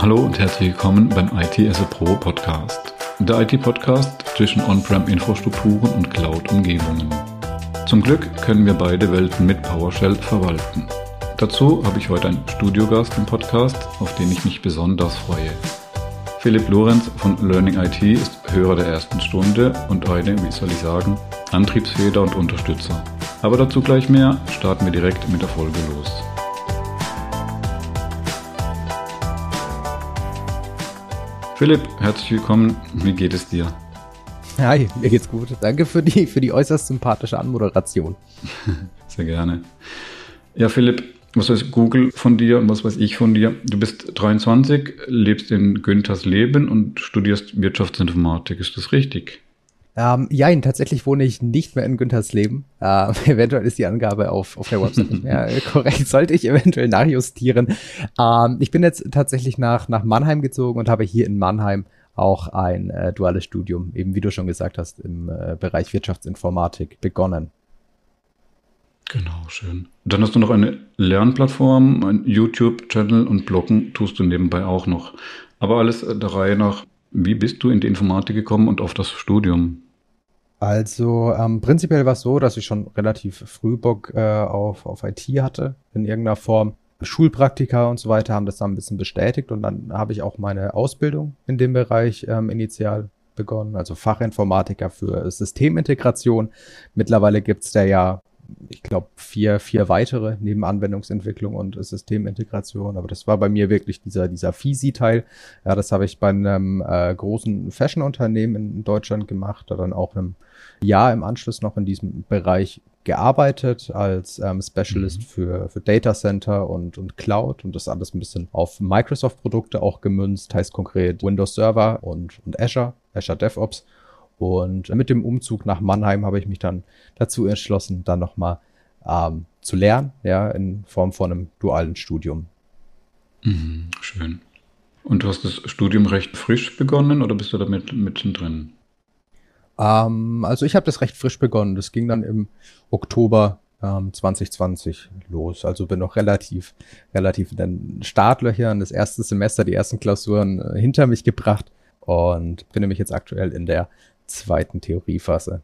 Hallo und herzlich willkommen beim IT as a Pro Podcast. Der IT-Podcast zwischen On-Prem-Infrastrukturen und Cloud-Umgebungen. Zum Glück können wir beide Welten mit PowerShell verwalten. Dazu habe ich heute einen Studiogast im Podcast, auf den ich mich besonders freue. Philipp Lorenz von Learning IT ist Hörer der ersten Stunde und eine, wie soll ich sagen, Antriebsfeder und Unterstützer. Aber dazu gleich mehr, starten wir direkt mit der Folge los. Philipp, herzlich willkommen. Wie geht es dir? Hi, mir geht's gut. Danke für die, für die äußerst sympathische Anmoderation. Sehr gerne. Ja, Philipp, was weiß Google von dir und was weiß ich von dir? Du bist 23, lebst in Günthers Leben und studierst Wirtschaftsinformatik. Ist das richtig? Ähm, ja, tatsächlich wohne ich nicht mehr in Güntersleben. Äh, eventuell ist die Angabe auf, auf der Website nicht mehr korrekt. Sollte ich eventuell nachjustieren. Ähm, ich bin jetzt tatsächlich nach, nach Mannheim gezogen und habe hier in Mannheim auch ein äh, duales Studium, eben wie du schon gesagt hast, im äh, Bereich Wirtschaftsinformatik begonnen. Genau, schön. Dann hast du noch eine Lernplattform, ein YouTube-Channel und Bloggen tust du nebenbei auch noch. Aber alles der Reihe nach. Wie bist du in die Informatik gekommen und auf das Studium? Also ähm, prinzipiell war es so, dass ich schon relativ früh Bock äh, auf, auf IT hatte, in irgendeiner Form. Schulpraktika und so weiter haben das dann ein bisschen bestätigt und dann habe ich auch meine Ausbildung in dem Bereich ähm, initial begonnen, also Fachinformatiker für Systemintegration. Mittlerweile gibt's da ja ich glaube, vier, vier weitere neben Anwendungsentwicklung und Systemintegration. Aber das war bei mir wirklich dieser, dieser FISI-Teil. Ja, das habe ich bei einem äh, großen Fashion-Unternehmen in Deutschland gemacht, da dann auch einem Jahr im Anschluss noch in diesem Bereich gearbeitet als ähm, Specialist mhm. für, für Data Center und, und Cloud und das alles ein bisschen auf Microsoft-Produkte auch gemünzt, heißt konkret Windows Server und, und Azure, Azure DevOps. Und mit dem Umzug nach Mannheim habe ich mich dann dazu entschlossen, dann nochmal ähm, zu lernen, ja, in Form von einem dualen Studium. Mhm, schön. Und du hast das Studium recht frisch begonnen oder bist du damit mittendrin? Ähm, also ich habe das recht frisch begonnen. Das ging dann im Oktober ähm, 2020 los. Also bin noch relativ, relativ in den Startlöchern, das erste Semester, die ersten Klausuren äh, hinter mich gebracht und bin nämlich jetzt aktuell in der zweiten Theoriephase.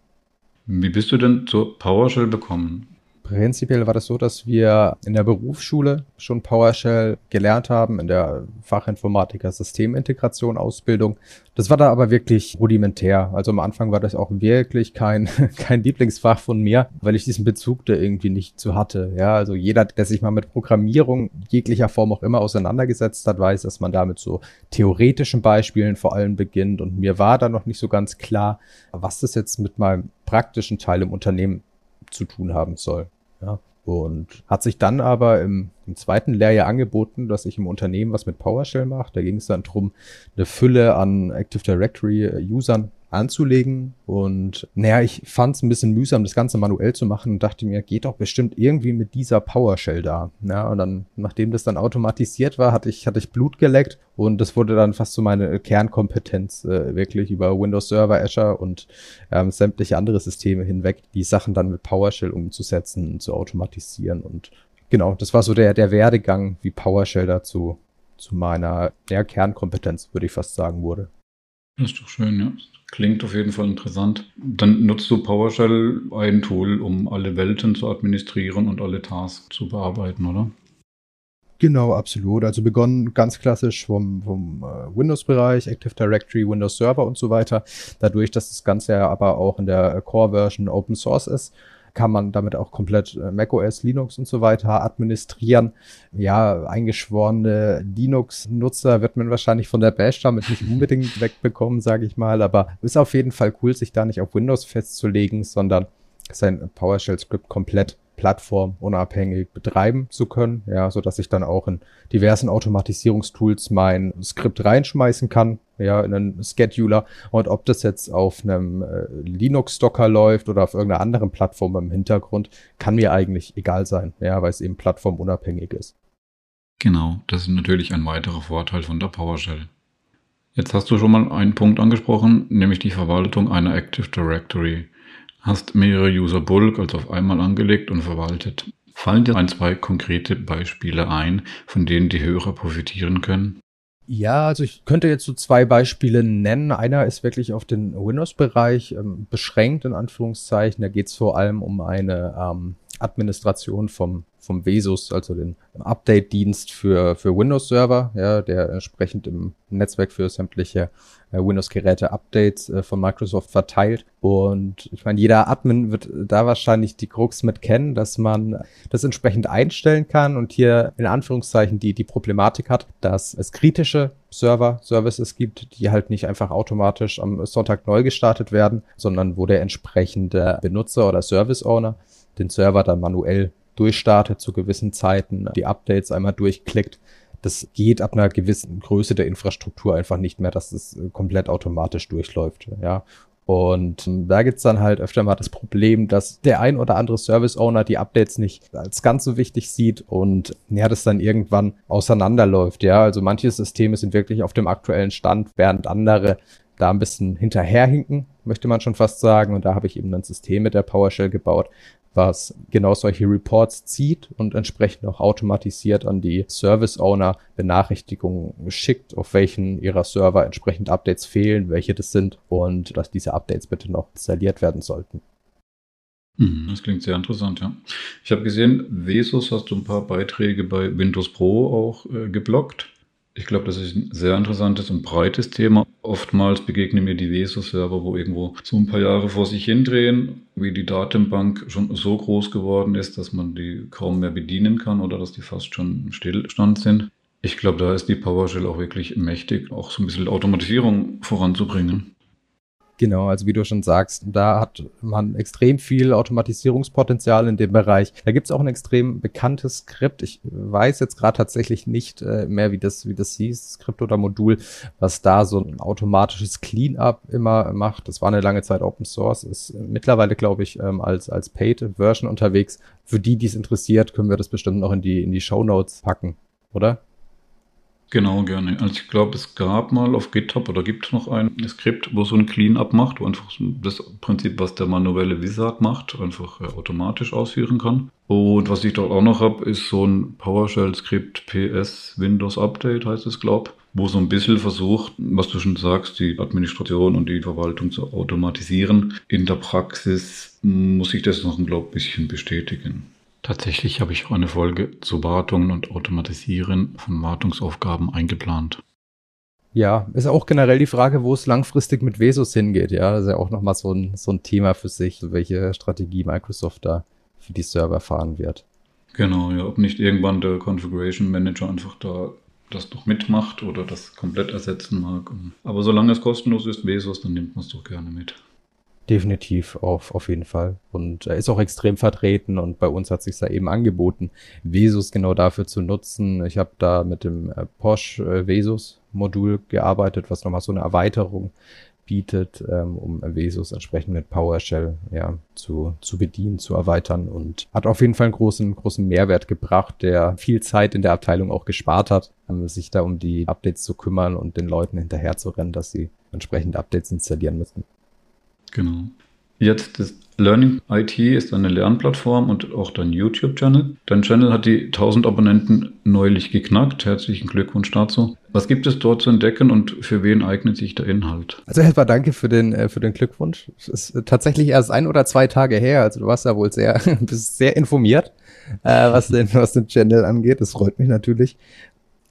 Wie bist du denn zur PowerShell bekommen? Prinzipiell war das so, dass wir in der Berufsschule schon PowerShell gelernt haben, in der Fachinformatiker Systemintegration Ausbildung. Das war da aber wirklich rudimentär. Also am Anfang war das auch wirklich kein, kein Lieblingsfach von mir, weil ich diesen Bezug da irgendwie nicht zu hatte. Ja, also jeder, der sich mal mit Programmierung jeglicher Form auch immer auseinandergesetzt hat, weiß, dass man da mit so theoretischen Beispielen vor allem beginnt. Und mir war da noch nicht so ganz klar, was das jetzt mit meinem praktischen Teil im Unternehmen zu tun haben soll. Ja. Und hat sich dann aber im, im, zweiten Lehrjahr angeboten, dass ich im Unternehmen was mit PowerShell mache. Da ging es dann drum, eine Fülle an Active Directory-Usern anzulegen. Und naja, ich fand es ein bisschen mühsam, das Ganze manuell zu machen und dachte mir, geht doch bestimmt irgendwie mit dieser PowerShell da. Ja, und dann, nachdem das dann automatisiert war, hatte ich, hatte ich Blut geleckt und das wurde dann fast so meine Kernkompetenz, äh, wirklich über Windows Server, Azure und ähm, sämtliche andere Systeme hinweg, die Sachen dann mit PowerShell umzusetzen, zu automatisieren und genau, das war so der, der Werdegang, wie PowerShell dazu zu meiner ja, Kernkompetenz, würde ich fast sagen, wurde. Das ist doch schön, ja. Klingt auf jeden Fall interessant. Dann nutzt du PowerShell ein Tool, um alle Welten zu administrieren und alle Tasks zu bearbeiten, oder? Genau, absolut. Also begonnen ganz klassisch vom, vom äh, Windows-Bereich, Active Directory, Windows Server und so weiter. Dadurch, dass das Ganze ja aber auch in der Core-Version Open Source ist, kann man damit auch komplett äh, macOS, Linux und so weiter administrieren. Ja, eingeschworene Linux-Nutzer wird man wahrscheinlich von der Bash damit nicht unbedingt wegbekommen, sage ich mal, aber ist auf jeden Fall cool, sich da nicht auf Windows festzulegen, sondern sein PowerShell-Skript komplett plattformunabhängig betreiben zu können, ja, so dass ich dann auch in diversen Automatisierungstools mein Skript reinschmeißen kann, ja, in einen Scheduler und ob das jetzt auf einem äh, Linux-Docker läuft oder auf irgendeiner anderen Plattform im Hintergrund, kann mir eigentlich egal sein, ja, weil es eben plattformunabhängig ist. Genau, das ist natürlich ein weiterer Vorteil von der PowerShell. Jetzt hast du schon mal einen Punkt angesprochen, nämlich die Verwaltung einer Active Directory hast mehrere User Bulk also auf einmal angelegt und verwaltet. Fallen dir ein, zwei konkrete Beispiele ein, von denen die Hörer profitieren können? Ja, also ich könnte jetzt so zwei Beispiele nennen. Einer ist wirklich auf den Windows-Bereich ähm, beschränkt, in Anführungszeichen. Da geht es vor allem um eine ähm, Administration vom, vom Vesus, also den Update-Dienst für, für Windows-Server, ja, der entsprechend im Netzwerk für sämtliche äh, Windows-Geräte Updates äh, von Microsoft verteilt. Und ich meine, jeder Admin wird da wahrscheinlich die Krux mit kennen, dass man das entsprechend einstellen kann und hier in Anführungszeichen die, die Problematik hat, dass es kritische Server, Services gibt, die halt nicht einfach automatisch am Sonntag neu gestartet werden, sondern wo der entsprechende Benutzer oder Service-Owner den Server dann manuell durchstartet zu gewissen Zeiten, die Updates einmal durchklickt. Das geht ab einer gewissen Größe der Infrastruktur einfach nicht mehr, dass es komplett automatisch durchläuft. Ja. Und da gibt's dann halt öfter mal das Problem, dass der ein oder andere Service-Owner die Updates nicht als ganz so wichtig sieht und ja, das dann irgendwann auseinanderläuft. Ja, also manche Systeme sind wirklich auf dem aktuellen Stand, während andere da ein bisschen hinterherhinken, möchte man schon fast sagen. Und da habe ich eben ein System mit der PowerShell gebaut, was genau solche Reports zieht und entsprechend auch automatisiert an die Service Owner Benachrichtigungen schickt, auf welchen ihrer Server entsprechend Updates fehlen, welche das sind und dass diese Updates bitte noch installiert werden sollten. Mhm, das klingt sehr interessant, ja. Ich habe gesehen, Vesus hast du ein paar Beiträge bei Windows Pro auch äh, geblockt. Ich glaube, das ist ein sehr interessantes und breites Thema. Oftmals begegnen mir die VESO-Server, wo irgendwo so ein paar Jahre vor sich hindrehen, wie die Datenbank schon so groß geworden ist, dass man die kaum mehr bedienen kann oder dass die fast schon im Stillstand sind. Ich glaube, da ist die PowerShell auch wirklich mächtig, auch so ein bisschen Automatisierung voranzubringen. Genau, also wie du schon sagst, da hat man extrem viel Automatisierungspotenzial in dem Bereich. Da gibt's auch ein extrem bekanntes Skript. Ich weiß jetzt gerade tatsächlich nicht äh, mehr, wie das, wie das hieß, Skript oder Modul, was da so ein automatisches Cleanup immer macht. Das war eine lange Zeit Open Source, ist mittlerweile, glaube ich, ähm, als, als Paid-Version unterwegs. Für die, die es interessiert, können wir das bestimmt noch in die, in die Show Notes packen, oder? Genau, gerne. Also ich glaube, es gab mal auf GitHub oder gibt noch ein Skript, wo so ein Cleanup macht, wo einfach das Prinzip, was der manuelle Wizard macht, einfach äh, automatisch ausführen kann. Und was ich dort auch noch habe, ist so ein PowerShell-Skript PS Windows Update, heißt es, glaube wo so ein bisschen versucht, was du schon sagst, die Administration und die Verwaltung zu automatisieren. In der Praxis muss ich das noch, ich, ein bisschen bestätigen. Tatsächlich habe ich auch eine Folge zu Wartungen und Automatisieren von Wartungsaufgaben eingeplant. Ja, ist auch generell die Frage, wo es langfristig mit Vesus hingeht. Ja, das ist ja auch nochmal so ein, so ein Thema für sich, welche Strategie Microsoft da für die Server fahren wird. Genau, ja, ob nicht irgendwann der Configuration Manager einfach da das noch mitmacht oder das komplett ersetzen mag. Aber solange es kostenlos ist, Vesus, dann nimmt man es doch gerne mit. Definitiv, auf, auf jeden Fall. Und er ist auch extrem vertreten und bei uns hat sich da eben angeboten, Vesus genau dafür zu nutzen. Ich habe da mit dem äh, Porsche äh, Vesus Modul gearbeitet, was nochmal so eine Erweiterung bietet, ähm, um Vesus entsprechend mit PowerShell ja, zu, zu bedienen, zu erweitern und hat auf jeden Fall einen großen, großen Mehrwert gebracht, der viel Zeit in der Abteilung auch gespart hat, ähm, sich da um die Updates zu kümmern und den Leuten hinterher zu rennen, dass sie entsprechend Updates installieren müssen. Genau. Jetzt das Learning IT ist eine Lernplattform und auch dein YouTube-Channel. Dein Channel hat die 1000 Abonnenten neulich geknackt. Herzlichen Glückwunsch dazu. Was gibt es dort zu entdecken und für wen eignet sich der Inhalt? Also erstmal danke für den, äh, für den Glückwunsch. Es ist tatsächlich erst ein oder zwei Tage her. Also du warst ja wohl sehr, bist sehr informiert, äh, was den, was den Channel angeht. Das freut mich natürlich.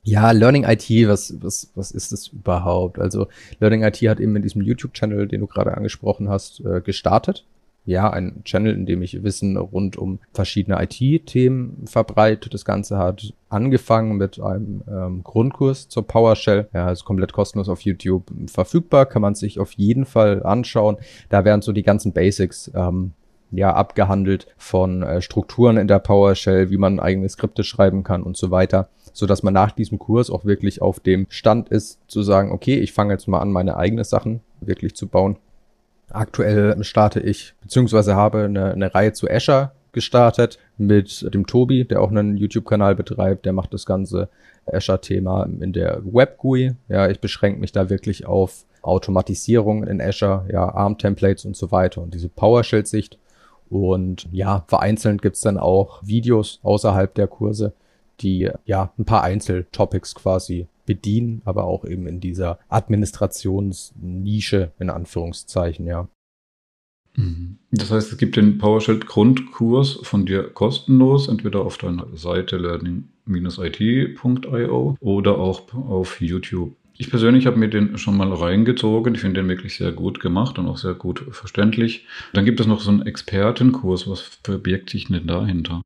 Ja, Learning IT, was, was, was ist das überhaupt? Also Learning IT hat eben mit diesem YouTube-Channel, den du gerade angesprochen hast, äh, gestartet. Ja, ein Channel, in dem ich Wissen rund um verschiedene IT-Themen verbreite. Das Ganze hat angefangen mit einem ähm, Grundkurs zur PowerShell. Ja, ist komplett kostenlos auf YouTube verfügbar, kann man sich auf jeden Fall anschauen. Da werden so die ganzen Basics ähm, ja abgehandelt von äh, Strukturen in der PowerShell, wie man eigene Skripte schreiben kann und so weiter so dass man nach diesem Kurs auch wirklich auf dem Stand ist, zu sagen, okay, ich fange jetzt mal an, meine eigenen Sachen wirklich zu bauen. Aktuell starte ich, beziehungsweise habe eine, eine Reihe zu Azure gestartet mit dem Tobi, der auch einen YouTube-Kanal betreibt, der macht das ganze Azure-Thema in der Web-GUI. Ja, ich beschränke mich da wirklich auf Automatisierung in Azure, ja, ARM-Templates und so weiter und diese PowerShell-Sicht. Und ja, vereinzelt gibt's dann auch Videos außerhalb der Kurse, die ja ein paar Einzeltopics quasi bedienen, aber auch eben in dieser Administrationsnische in Anführungszeichen, ja. Mhm. Das heißt, es gibt den PowerShell Grundkurs von dir kostenlos, entweder auf deiner Seite learning-it.io oder auch auf YouTube. Ich persönlich habe mir den schon mal reingezogen. Ich finde den wirklich sehr gut gemacht und auch sehr gut verständlich. Dann gibt es noch so einen Expertenkurs. Was verbirgt sich denn dahinter?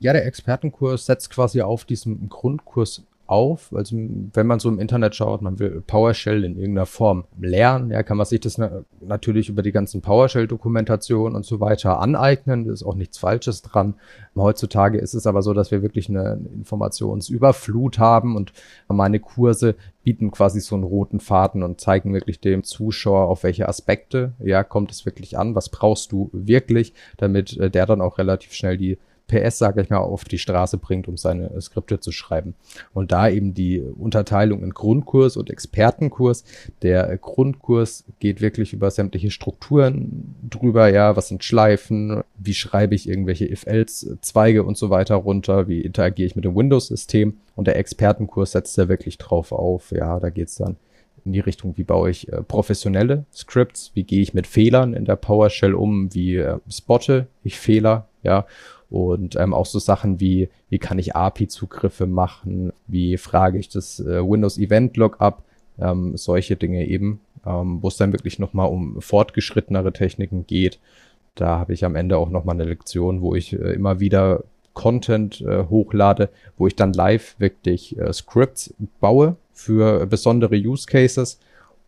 Ja, der Expertenkurs setzt quasi auf diesem Grundkurs auf. Also wenn man so im Internet schaut, man will PowerShell in irgendeiner Form lernen, ja, kann man sich das na natürlich über die ganzen PowerShell-Dokumentationen und so weiter aneignen. Da ist auch nichts Falsches dran. Heutzutage ist es aber so, dass wir wirklich eine Informationsüberflut haben und meine Kurse bieten quasi so einen roten Faden und zeigen wirklich dem Zuschauer, auf welche Aspekte, ja, kommt es wirklich an, was brauchst du wirklich, damit äh, der dann auch relativ schnell die PS, sage ich mal, auf die Straße bringt, um seine Skripte zu schreiben. Und da eben die Unterteilung in Grundkurs und Expertenkurs. Der Grundkurs geht wirklich über sämtliche Strukturen drüber, ja, was sind Schleifen, wie schreibe ich irgendwelche If-Else-Zweige und so weiter runter, wie interagiere ich mit dem Windows-System. Und der Expertenkurs setzt da wirklich drauf auf, ja, da geht's dann in die Richtung, wie baue ich äh, professionelle Scripts, wie gehe ich mit Fehlern in der PowerShell um, wie äh, spotte ich Fehler, ja, und ähm, auch so Sachen wie, wie kann ich API-Zugriffe machen, wie frage ich das äh, Windows Event Log ab, ähm, solche Dinge eben, ähm, wo es dann wirklich nochmal um fortgeschrittenere Techniken geht. Da habe ich am Ende auch nochmal eine Lektion, wo ich äh, immer wieder Content äh, hochlade, wo ich dann live wirklich äh, Scripts baue für besondere Use Cases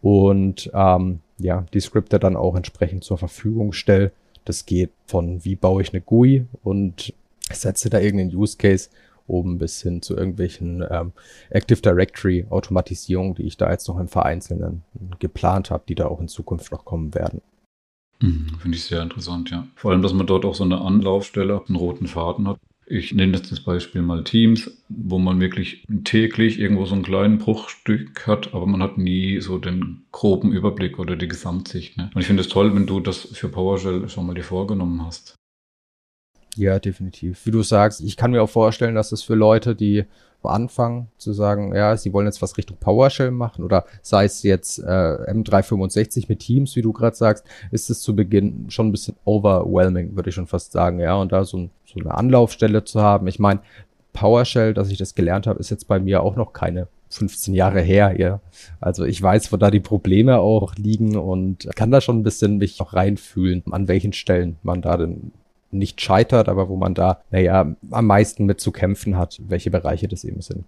und ähm, ja, die Skripte dann auch entsprechend zur Verfügung stelle das geht von wie baue ich eine GUI und setze da irgendeinen Use Case oben bis hin zu irgendwelchen ähm, Active Directory Automatisierungen, die ich da jetzt noch im Vereinzelnen geplant habe, die da auch in Zukunft noch kommen werden. Mhm, Finde ich sehr interessant, ja. Vor allem, dass man dort auch so eine Anlaufstelle, einen roten Faden hat, ich nenne jetzt das Beispiel mal Teams, wo man wirklich täglich irgendwo so einen kleinen Bruchstück hat, aber man hat nie so den groben Überblick oder die Gesamtsicht. Ne? Und ich finde es toll, wenn du das für PowerShell schon mal dir vorgenommen hast. Ja, definitiv. Wie du sagst, ich kann mir auch vorstellen, dass es für Leute, die anfangen zu sagen, ja, sie wollen jetzt was Richtung PowerShell machen oder sei es jetzt äh, M365 mit Teams, wie du gerade sagst, ist es zu Beginn schon ein bisschen overwhelming, würde ich schon fast sagen, ja, und da so, ein, so eine Anlaufstelle zu haben. Ich meine, PowerShell, dass ich das gelernt habe, ist jetzt bei mir auch noch keine 15 Jahre her, ja. Also ich weiß, wo da die Probleme auch liegen und kann da schon ein bisschen mich auch reinfühlen, an welchen Stellen man da denn nicht scheitert, aber wo man da, naja, am meisten mit zu kämpfen hat, welche Bereiche das eben sind.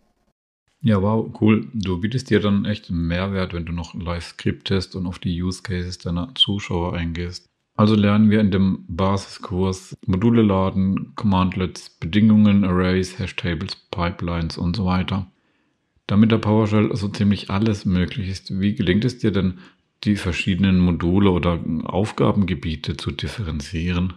Ja, wow, cool. Du bietest dir dann echt einen Mehrwert, wenn du noch live skriptest und auf die Use Cases deiner Zuschauer eingehst. Also lernen wir in dem Basiskurs Module laden, Commandlets, Bedingungen, Arrays, Hashtables, Pipelines und so weiter. Damit der PowerShell so ziemlich alles möglich ist, wie gelingt es dir denn, die verschiedenen Module oder Aufgabengebiete zu differenzieren?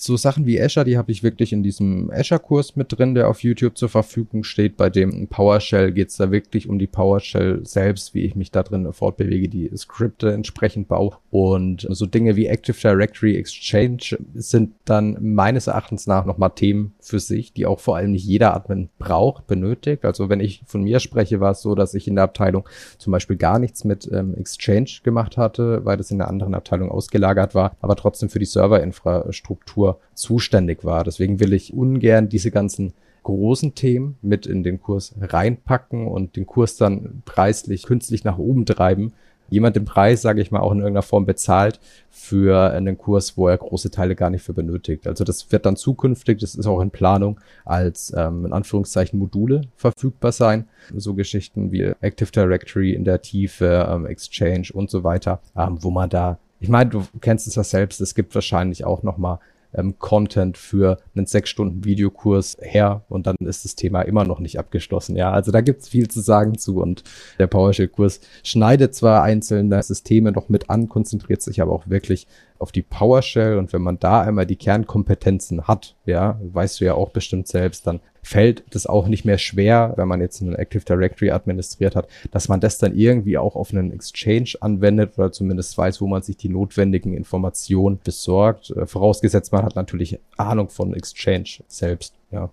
So Sachen wie Azure, die habe ich wirklich in diesem Azure-Kurs mit drin, der auf YouTube zur Verfügung steht. Bei dem PowerShell geht es da wirklich um die PowerShell selbst, wie ich mich da drin fortbewege, die Skripte entsprechend baue. Und so Dinge wie Active Directory Exchange sind dann meines Erachtens nach nochmal Themen für sich, die auch vor allem nicht jeder Admin braucht, benötigt. Also wenn ich von mir spreche, war es so, dass ich in der Abteilung zum Beispiel gar nichts mit ähm, Exchange gemacht hatte, weil das in einer anderen Abteilung ausgelagert war, aber trotzdem für die Serverinfrastruktur zuständig war. Deswegen will ich ungern diese ganzen großen Themen mit in den Kurs reinpacken und den Kurs dann preislich künstlich nach oben treiben. Jemand den Preis, sage ich mal, auch in irgendeiner Form bezahlt für einen Kurs, wo er große Teile gar nicht für benötigt. Also das wird dann zukünftig, das ist auch in Planung, als ähm, in Anführungszeichen Module verfügbar sein. So Geschichten wie Active Directory in der Tiefe, ähm, Exchange und so weiter, ähm, wo man da ich meine, du kennst es ja selbst, es gibt wahrscheinlich auch noch mal ähm, Content für einen sechs Stunden Videokurs her und dann ist das Thema immer noch nicht abgeschlossen. Ja, also da gibt's viel zu sagen zu und der PowerShell-Kurs schneidet zwar einzelne Systeme noch mit an, konzentriert sich aber auch wirklich auf die PowerShell und wenn man da einmal die Kernkompetenzen hat, ja, weißt du ja auch bestimmt selbst, dann fällt das auch nicht mehr schwer, wenn man jetzt einen Active Directory administriert hat, dass man das dann irgendwie auch auf einen Exchange anwendet oder zumindest weiß, wo man sich die notwendigen Informationen besorgt. Äh, vorausgesetzt, man hat natürlich Ahnung von Exchange selbst, ja.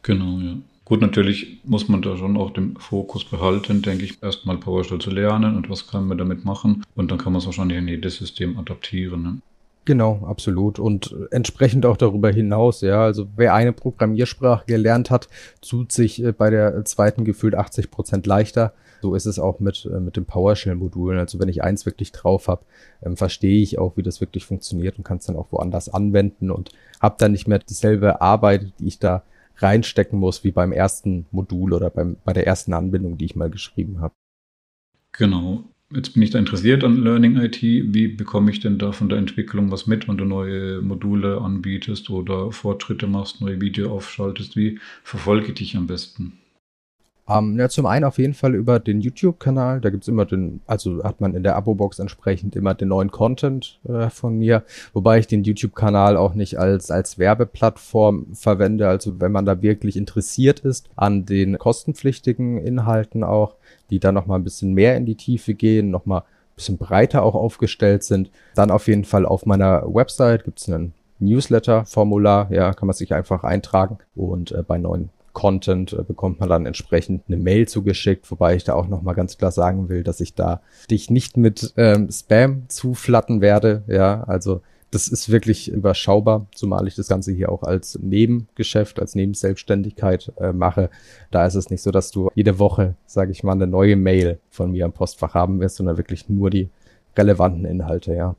Genau, ja. Gut, natürlich muss man da schon auch den Fokus behalten, denke ich, erstmal PowerShell zu lernen und was kann man damit machen. Und dann kann man es wahrscheinlich in jedes System adaptieren. Ne? Genau, absolut. Und entsprechend auch darüber hinaus, ja. Also wer eine Programmiersprache gelernt hat, tut sich äh, bei der zweiten gefühlt 80 Prozent leichter. So ist es auch mit, äh, mit den PowerShell-Modulen. Also wenn ich eins wirklich drauf habe, ähm, verstehe ich auch, wie das wirklich funktioniert und kann es dann auch woanders anwenden und habe dann nicht mehr dieselbe Arbeit, die ich da reinstecken muss, wie beim ersten Modul oder beim, bei der ersten Anbindung, die ich mal geschrieben habe. Genau. Jetzt bin ich da interessiert an Learning IT. Wie bekomme ich denn da von der Entwicklung was mit, wenn du neue Module anbietest oder Fortschritte machst, neue Video aufschaltest? Wie verfolge ich dich am besten? Ähm, ja, zum einen auf jeden Fall über den YouTube-Kanal. Da gibt's immer den, also hat man in der Abo-Box entsprechend immer den neuen Content äh, von mir, wobei ich den YouTube-Kanal auch nicht als, als Werbeplattform verwende. Also wenn man da wirklich interessiert ist an den kostenpflichtigen Inhalten auch, die dann nochmal ein bisschen mehr in die Tiefe gehen, nochmal ein bisschen breiter auch aufgestellt sind, dann auf jeden Fall auf meiner Website gibt's einen Newsletter-Formular, ja, kann man sich einfach eintragen und äh, bei neuen Content äh, bekommt man dann entsprechend eine Mail zugeschickt, wobei ich da auch nochmal ganz klar sagen will, dass ich da dich nicht mit ähm, Spam zuflatten werde. Ja, also das ist wirklich überschaubar, zumal ich das Ganze hier auch als Nebengeschäft, als Nebenselbstständigkeit äh, mache. Da ist es nicht so, dass du jede Woche, sage ich mal, eine neue Mail von mir im Postfach haben wirst, sondern wirklich nur die relevanten Inhalte, ja.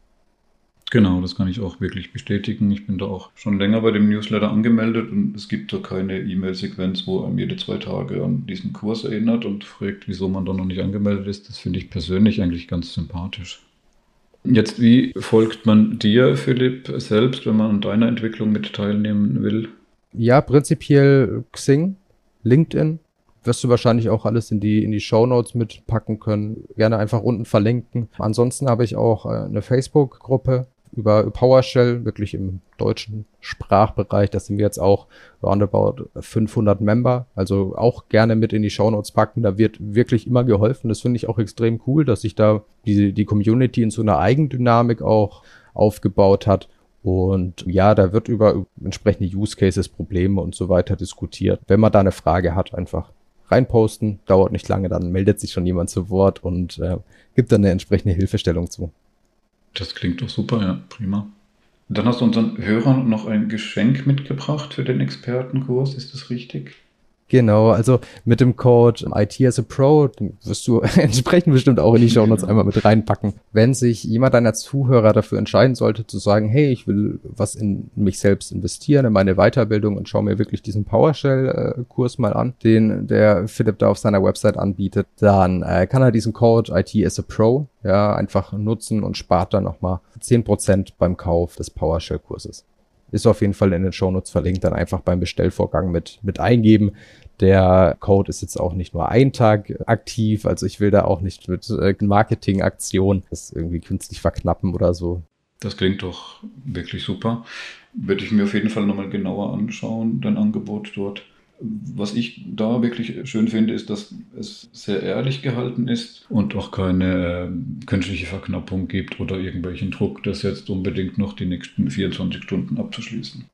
Genau, das kann ich auch wirklich bestätigen. Ich bin da auch schon länger bei dem Newsletter angemeldet und es gibt da keine E-Mail-Sequenz, wo einem jede zwei Tage an diesen Kurs erinnert und fragt, wieso man da noch nicht angemeldet ist. Das finde ich persönlich eigentlich ganz sympathisch. Jetzt, wie folgt man dir, Philipp, selbst, wenn man an deiner Entwicklung mit teilnehmen will? Ja, prinzipiell Xing, LinkedIn, wirst du wahrscheinlich auch alles in die, in die Show Notes mitpacken können. Gerne einfach unten verlinken. Ansonsten habe ich auch äh, eine Facebook-Gruppe, über PowerShell, wirklich im deutschen Sprachbereich. Da sind wir jetzt auch roundabout 500 Member. Also auch gerne mit in die Shownotes packen. Da wird wirklich immer geholfen. Das finde ich auch extrem cool, dass sich da die, die Community in so einer Eigendynamik auch aufgebaut hat. Und ja, da wird über entsprechende Use Cases, Probleme und so weiter diskutiert. Wenn man da eine Frage hat, einfach reinposten, dauert nicht lange, dann meldet sich schon jemand zu Wort und äh, gibt dann eine entsprechende Hilfestellung zu. Das klingt doch super, ja, prima. Dann hast du unseren Hörern noch ein Geschenk mitgebracht für den Expertenkurs, ist das richtig? Genau, also mit dem Code IT as a Pro wirst du entsprechend bestimmt auch in die Show Notes einmal mit reinpacken. Wenn sich jemand deiner Zuhörer dafür entscheiden sollte, zu sagen, hey, ich will was in mich selbst investieren, in meine Weiterbildung und schau mir wirklich diesen PowerShell-Kurs mal an, den der Philipp da auf seiner Website anbietet, dann äh, kann er diesen Code IT as a Pro ja einfach nutzen und spart dann nochmal 10% beim Kauf des PowerShell-Kurses. Ist auf jeden Fall in den Shownotes verlinkt, dann einfach beim Bestellvorgang mit, mit eingeben. Der Code ist jetzt auch nicht nur ein Tag aktiv, also ich will da auch nicht mit äh, Marketingaktionen das irgendwie künstlich verknappen oder so. Das klingt doch wirklich super. Würde ich mir auf jeden Fall nochmal genauer anschauen, dein Angebot dort. Was ich da wirklich schön finde, ist, dass es sehr ehrlich gehalten ist und auch keine äh, künstliche Verknappung gibt oder irgendwelchen Druck, das jetzt unbedingt noch die nächsten 24 Stunden abzuschließen.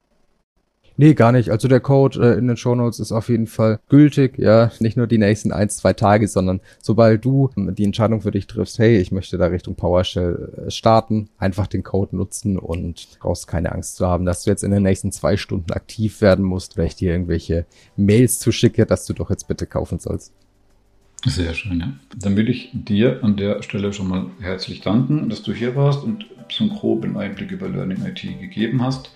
Nee, gar nicht. Also der Code äh, in den Show Notes ist auf jeden Fall gültig, ja, nicht nur die nächsten ein, zwei Tage, sondern sobald du ähm, die Entscheidung für dich triffst, hey, ich möchte da Richtung PowerShell äh, starten, einfach den Code nutzen und brauchst keine Angst zu haben, dass du jetzt in den nächsten zwei Stunden aktiv werden musst, weil ich dir irgendwelche Mails zuschicke, dass du doch jetzt bitte kaufen sollst. Sehr schön, ja. Dann will ich dir an der Stelle schon mal herzlich danken, dass du hier warst und so einen groben Einblick über Learning IT gegeben hast.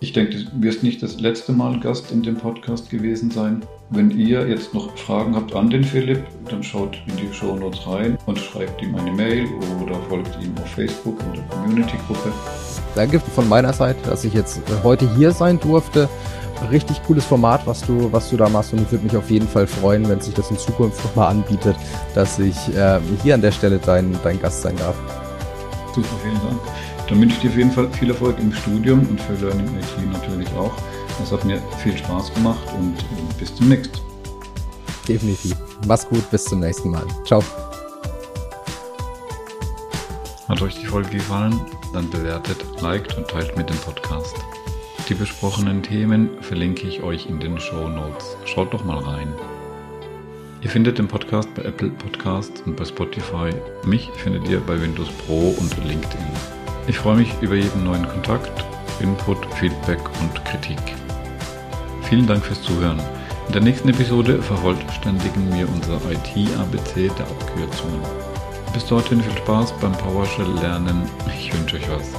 Ich denke, du wirst nicht das letzte Mal Gast in dem Podcast gewesen sein. Wenn ihr jetzt noch Fragen habt an den Philipp, dann schaut in die Show Notes rein und schreibt ihm eine Mail oder folgt ihm auf Facebook in der Community-Gruppe. Danke von meiner Seite, dass ich jetzt heute hier sein durfte. Richtig cooles Format, was du, was du da machst und ich würde mich auf jeden Fall freuen, wenn sich das in Zukunft nochmal anbietet, dass ich äh, hier an der Stelle dein, dein Gast sein darf. Super, vielen Dank. Dann wünsche ich dir auf jeden Fall viel Erfolg im Studium und für Learning IT natürlich auch. Das hat mir viel Spaß gemacht und bis zum nächsten. Definitiv. Mach's gut, bis zum nächsten Mal. Ciao. Hat euch die Folge gefallen? Dann bewertet, liked und teilt mit dem Podcast. Die besprochenen Themen verlinke ich euch in den Show Notes. Schaut doch mal rein. Ihr findet den Podcast bei Apple Podcasts und bei Spotify. Mich findet ihr bei Windows Pro und LinkedIn. Ich freue mich über jeden neuen Kontakt, Input, Feedback und Kritik. Vielen Dank fürs Zuhören. In der nächsten Episode vervollständigen wir unser IT-ABC der Abkürzungen. Bis dorthin viel Spaß beim PowerShell lernen. Ich wünsche euch was.